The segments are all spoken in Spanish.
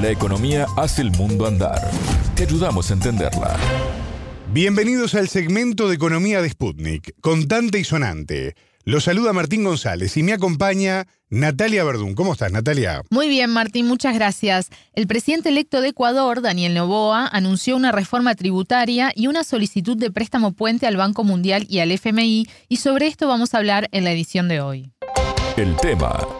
La economía hace el mundo andar. Te ayudamos a entenderla. Bienvenidos al segmento de Economía de Sputnik, contante y sonante. Los saluda Martín González y me acompaña Natalia Verdún. ¿Cómo estás, Natalia? Muy bien, Martín, muchas gracias. El presidente electo de Ecuador, Daniel Noboa, anunció una reforma tributaria y una solicitud de préstamo puente al Banco Mundial y al FMI, y sobre esto vamos a hablar en la edición de hoy. El tema.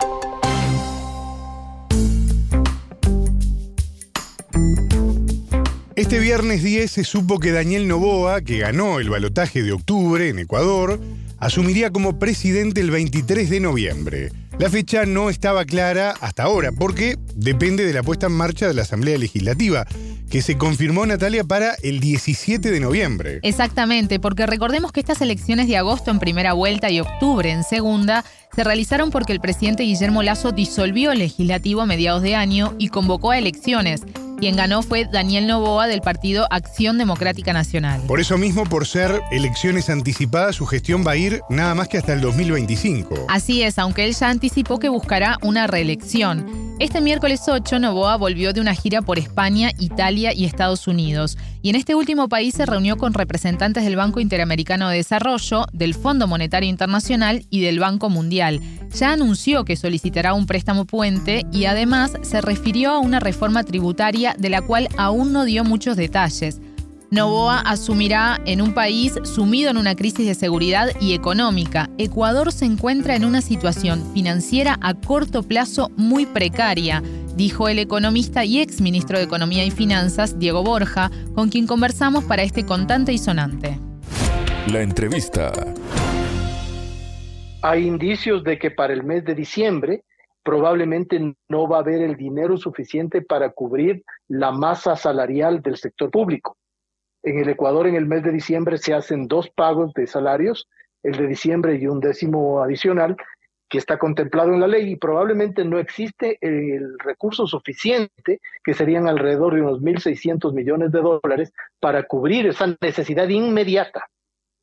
Este viernes 10 se supo que Daniel Noboa, que ganó el balotaje de octubre en Ecuador, asumiría como presidente el 23 de noviembre. La fecha no estaba clara hasta ahora porque depende de la puesta en marcha de la Asamblea Legislativa, que se confirmó Natalia para el 17 de noviembre. Exactamente, porque recordemos que estas elecciones de agosto en primera vuelta y octubre en segunda se realizaron porque el presidente Guillermo Lazo disolvió el legislativo a mediados de año y convocó a elecciones. Quien ganó fue Daniel Novoa del partido Acción Democrática Nacional. Por eso mismo, por ser elecciones anticipadas, su gestión va a ir nada más que hasta el 2025. Así es, aunque él ya anticipó que buscará una reelección. Este miércoles 8, Novoa volvió de una gira por España, Italia y Estados Unidos, y en este último país se reunió con representantes del Banco Interamericano de Desarrollo, del Fondo Monetario Internacional y del Banco Mundial. Ya anunció que solicitará un préstamo puente y además se refirió a una reforma tributaria de la cual aún no dio muchos detalles. Novoa asumirá en un país sumido en una crisis de seguridad y económica. Ecuador se encuentra en una situación financiera a corto plazo muy precaria, dijo el economista y ex ministro de Economía y Finanzas, Diego Borja, con quien conversamos para este contante y sonante. La entrevista. Hay indicios de que para el mes de diciembre probablemente no va a haber el dinero suficiente para cubrir la masa salarial del sector público. En el Ecuador, en el mes de diciembre, se hacen dos pagos de salarios, el de diciembre y un décimo adicional, que está contemplado en la ley y probablemente no existe el recurso suficiente, que serían alrededor de unos 1.600 millones de dólares, para cubrir esa necesidad inmediata.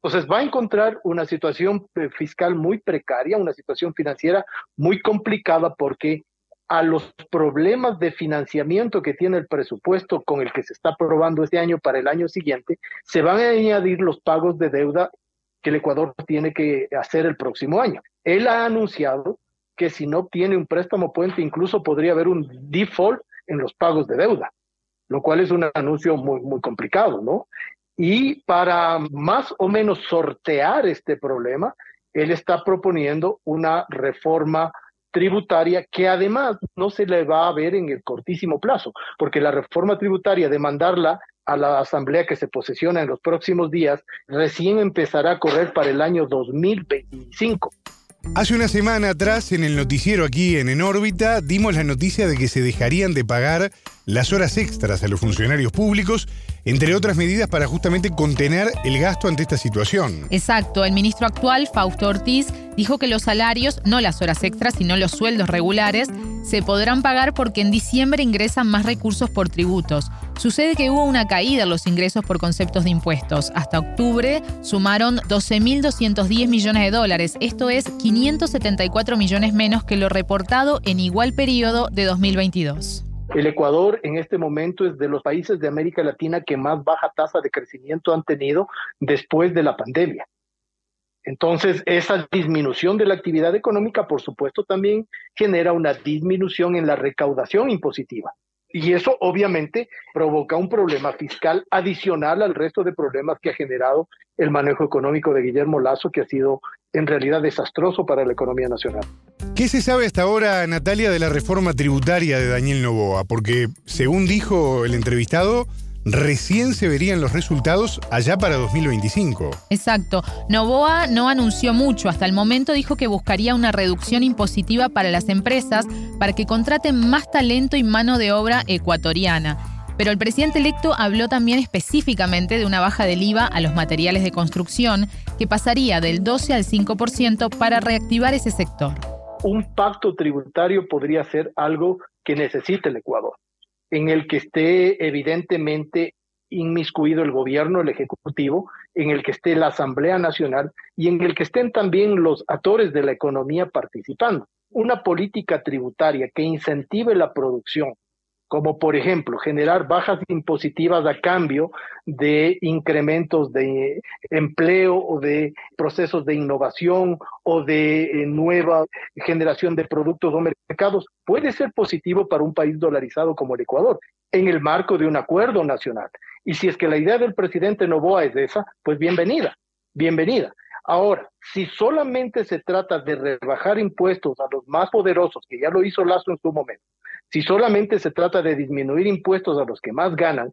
Entonces va a encontrar una situación eh, fiscal muy precaria, una situación financiera muy complicada porque a los problemas de financiamiento que tiene el presupuesto con el que se está aprobando este año para el año siguiente, se van a añadir los pagos de deuda que el Ecuador tiene que hacer el próximo año. Él ha anunciado que si no obtiene un préstamo puente, incluso podría haber un default en los pagos de deuda, lo cual es un anuncio muy, muy complicado, ¿no? Y para más o menos sortear este problema, él está proponiendo una reforma tributaria que además no se le va a ver en el cortísimo plazo, porque la reforma tributaria de mandarla a la asamblea que se posesiona en los próximos días recién empezará a correr para el año 2025. Hace una semana atrás, en el noticiero aquí en En órbita, dimos la noticia de que se dejarían de pagar las horas extras a los funcionarios públicos, entre otras medidas para justamente contener el gasto ante esta situación. Exacto, el ministro actual, Fausto Ortiz, dijo que los salarios, no las horas extras, sino los sueldos regulares, se podrán pagar porque en diciembre ingresan más recursos por tributos. Sucede que hubo una caída en los ingresos por conceptos de impuestos. Hasta octubre sumaron 12.210 millones de dólares, esto es 574 millones menos que lo reportado en igual periodo de 2022. El Ecuador en este momento es de los países de América Latina que más baja tasa de crecimiento han tenido después de la pandemia. Entonces, esa disminución de la actividad económica, por supuesto, también genera una disminución en la recaudación impositiva. Y eso obviamente provoca un problema fiscal adicional al resto de problemas que ha generado el manejo económico de Guillermo Lazo, que ha sido en realidad desastroso para la economía nacional. ¿Qué se sabe hasta ahora, Natalia, de la reforma tributaria de Daniel Novoa? Porque, según dijo el entrevistado, recién se verían los resultados allá para 2025. Exacto. Novoa no anunció mucho. Hasta el momento dijo que buscaría una reducción impositiva para las empresas para que contraten más talento y mano de obra ecuatoriana. Pero el presidente electo habló también específicamente de una baja del IVA a los materiales de construcción que pasaría del 12 al 5% para reactivar ese sector. Un pacto tributario podría ser algo que necesite el Ecuador en el que esté evidentemente inmiscuido el gobierno, el ejecutivo, en el que esté la Asamblea Nacional y en el que estén también los actores de la economía participando. Una política tributaria que incentive la producción, como por ejemplo generar bajas impositivas a cambio de incrementos de empleo o de procesos de innovación o de eh, nueva generación de productos o mercados, puede ser positivo para un país dolarizado como el Ecuador, en el marco de un acuerdo nacional. Y si es que la idea del presidente Novoa es esa, pues bienvenida, bienvenida. Ahora, si solamente se trata de rebajar impuestos a los más poderosos, que ya lo hizo Lazo en su momento, si solamente se trata de disminuir impuestos a los que más ganan,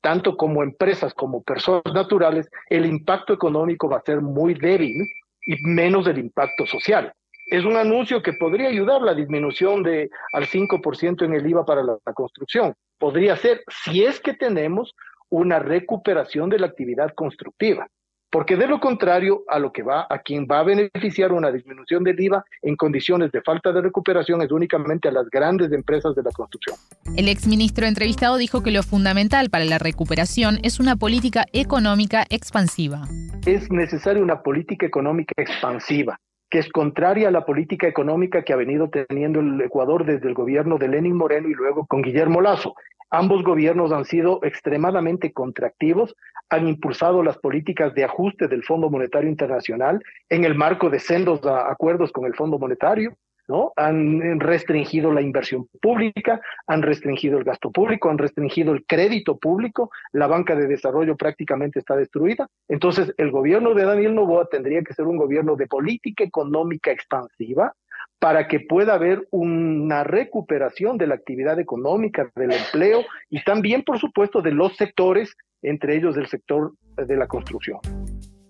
tanto como empresas como personas naturales, el impacto económico va a ser muy débil y menos el impacto social. Es un anuncio que podría ayudar la disminución de al 5% en el IVA para la, la construcción. Podría ser si es que tenemos una recuperación de la actividad constructiva. Porque de lo contrario, a lo que va, a quien va a beneficiar una disminución del IVA en condiciones de falta de recuperación es únicamente a las grandes empresas de la construcción. El exministro entrevistado dijo que lo fundamental para la recuperación es una política económica expansiva. Es necesaria una política económica expansiva que es contraria a la política económica que ha venido teniendo el Ecuador desde el gobierno de Lenin Moreno y luego con Guillermo Lazo. Ambos gobiernos han sido extremadamente contractivos, han impulsado las políticas de ajuste del Fondo Monetario Internacional en el marco de sendos acuerdos con el Fondo Monetario, ¿no? Han restringido la inversión pública, han restringido el gasto público, han restringido el crédito público, la banca de desarrollo prácticamente está destruida. Entonces, el gobierno de Daniel Novoa tendría que ser un gobierno de política económica expansiva para que pueda haber una recuperación de la actividad económica, del empleo y también, por supuesto, de los sectores, entre ellos del sector de la construcción.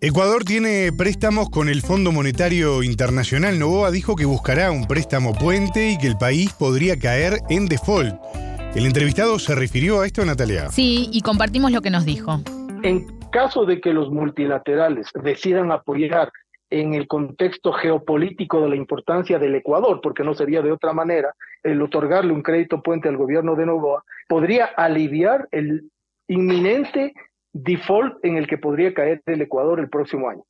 Ecuador tiene préstamos con el Fondo Monetario Internacional. Novoa dijo que buscará un préstamo puente y que el país podría caer en default. ¿El entrevistado se refirió a esto, Natalia? Sí, y compartimos lo que nos dijo. En caso de que los multilaterales decidan apoyar en el contexto geopolítico de la importancia del Ecuador, porque no sería de otra manera, el otorgarle un crédito puente al gobierno de Novoa, podría aliviar el inminente default en el que podría caer el Ecuador el próximo año.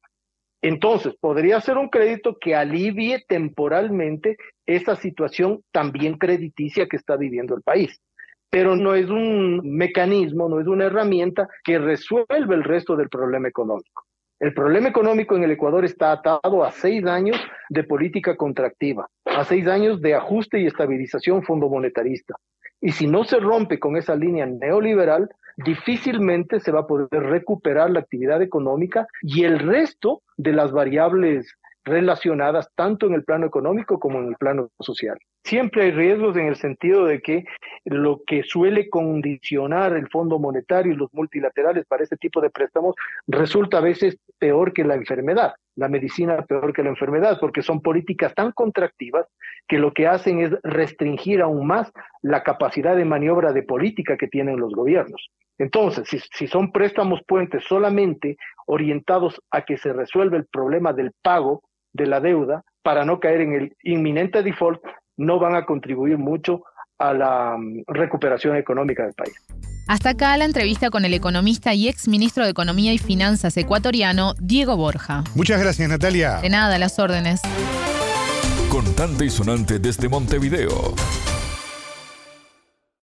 Entonces, podría ser un crédito que alivie temporalmente esa situación también crediticia que está viviendo el país. Pero no es un mecanismo, no es una herramienta que resuelve el resto del problema económico. El problema económico en el Ecuador está atado a seis años de política contractiva, a seis años de ajuste y estabilización fondo monetarista. Y si no se rompe con esa línea neoliberal, difícilmente se va a poder recuperar la actividad económica y el resto de las variables relacionadas tanto en el plano económico como en el plano social. Siempre hay riesgos en el sentido de que lo que suele condicionar el Fondo Monetario y los multilaterales para este tipo de préstamos resulta a veces peor que la enfermedad, la medicina peor que la enfermedad, porque son políticas tan contractivas que lo que hacen es restringir aún más la capacidad de maniobra de política que tienen los gobiernos. Entonces, si, si son préstamos puentes solamente orientados a que se resuelva el problema del pago de la deuda para no caer en el inminente default, no van a contribuir mucho a la mm, recuperación económica del país. Hasta acá la entrevista con el economista y ex ministro de Economía y Finanzas ecuatoriano, Diego Borja. Muchas gracias, Natalia. De nada, las órdenes. Contante y sonante desde Montevideo.